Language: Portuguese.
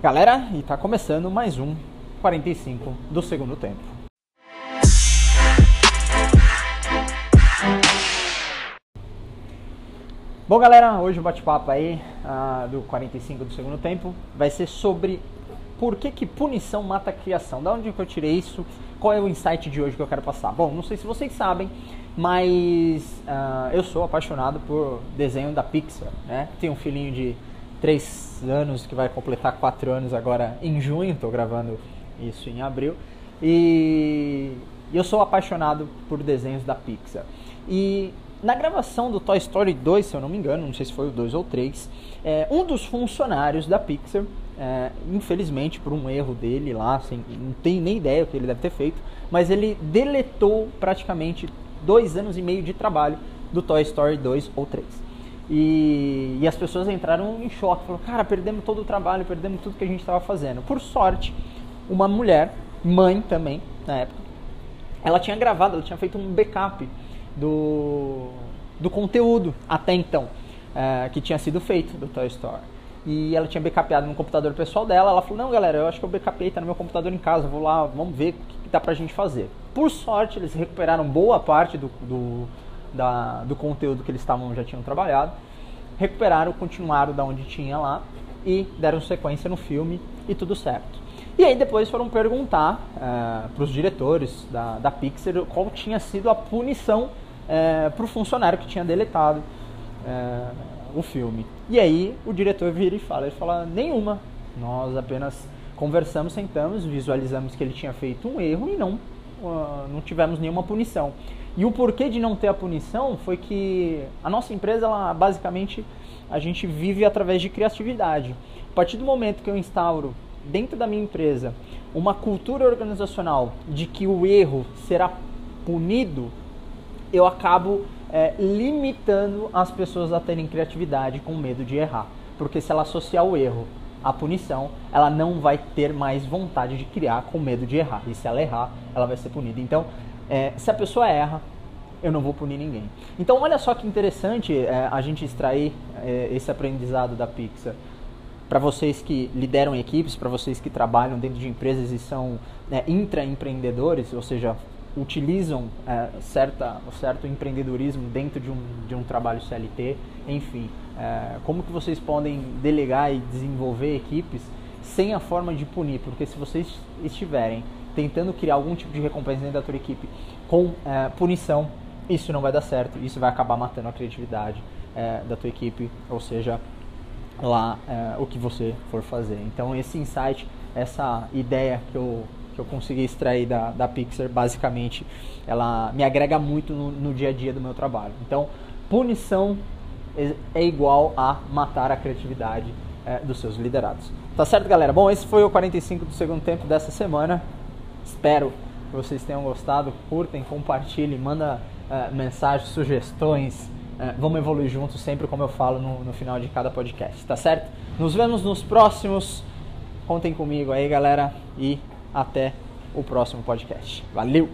Galera, e tá começando mais um 45 do segundo tempo. Bom, galera, hoje o bate-papo aí uh, do 45 do segundo tempo vai ser sobre por que, que punição mata a criação. Da onde que eu tirei isso? Qual é o insight de hoje que eu quero passar? Bom, não sei se vocês sabem, mas uh, eu sou apaixonado por desenho da Pixar, né? Tenho um filhinho de 3 anos que vai completar 4 anos agora em junho, estou gravando isso em abril. E eu sou apaixonado por desenhos da Pixar. E na gravação do Toy Story 2, se eu não me engano, não sei se foi o 2 ou 3, é, um dos funcionários da Pixar é, infelizmente por um erro dele lá, assim, não tem nem ideia o que ele deve ter feito, mas ele deletou praticamente dois anos e meio de trabalho do Toy Story 2 ou 3. E, e as pessoas entraram em choque, falaram, cara, perdemos todo o trabalho, perdemos tudo que a gente estava fazendo. Por sorte, uma mulher, mãe também, na época, ela tinha gravado, ela tinha feito um backup do, do conteúdo até então, é, que tinha sido feito do Toy Story e ela tinha backupado no computador pessoal dela. Ela falou: Não, galera, eu acho que eu backupei, tá no meu computador em casa, vou lá, vamos ver o que, dá pra gente fazer. Por sorte, eles recuperaram boa parte do, do, da, do conteúdo que eles estavam já tinham trabalhado, recuperaram, continuaram da onde tinha lá e deram sequência no filme e tudo certo. E aí depois foram perguntar uh, eh, para os diretores da, da Pixar qual tinha sido a punição uh, eh, para o funcionário que tinha deletado. Uh, o filme. E aí o diretor vira e fala, ele fala, nenhuma. Nós apenas conversamos, sentamos, visualizamos que ele tinha feito um erro e não, uh, não tivemos nenhuma punição. E o porquê de não ter a punição foi que a nossa empresa, ela, basicamente, a gente vive através de criatividade. A partir do momento que eu instauro dentro da minha empresa uma cultura organizacional de que o erro será punido, eu acabo é, limitando as pessoas a terem criatividade com medo de errar. Porque se ela associar o erro à punição, ela não vai ter mais vontade de criar com medo de errar. E se ela errar, ela vai ser punida. Então, é, se a pessoa erra, eu não vou punir ninguém. Então, olha só que interessante é, a gente extrair é, esse aprendizado da Pixar. Para vocês que lideram equipes, para vocês que trabalham dentro de empresas e são né, intraempreendedores, ou seja, utilizam é, certa, certo empreendedorismo dentro de um, de um trabalho CLT, enfim, é, como que vocês podem delegar e desenvolver equipes sem a forma de punir, porque se vocês estiverem tentando criar algum tipo de recompensa dentro da tua equipe com é, punição, isso não vai dar certo, isso vai acabar matando a criatividade é, da tua equipe, ou seja, lá é, o que você for fazer. Então esse insight, essa ideia que eu que eu consegui extrair da, da Pixar, basicamente, ela me agrega muito no, no dia a dia do meu trabalho. Então, punição é, é igual a matar a criatividade é, dos seus liderados. Tá certo, galera? Bom, esse foi o 45 do segundo tempo dessa semana. Espero que vocês tenham gostado. Curtem, compartilhem, manda uh, mensagens, sugestões. Uh, vamos evoluir juntos, sempre como eu falo no, no final de cada podcast, tá certo? Nos vemos nos próximos. Contem comigo aí, galera. E até o próximo podcast. Valeu!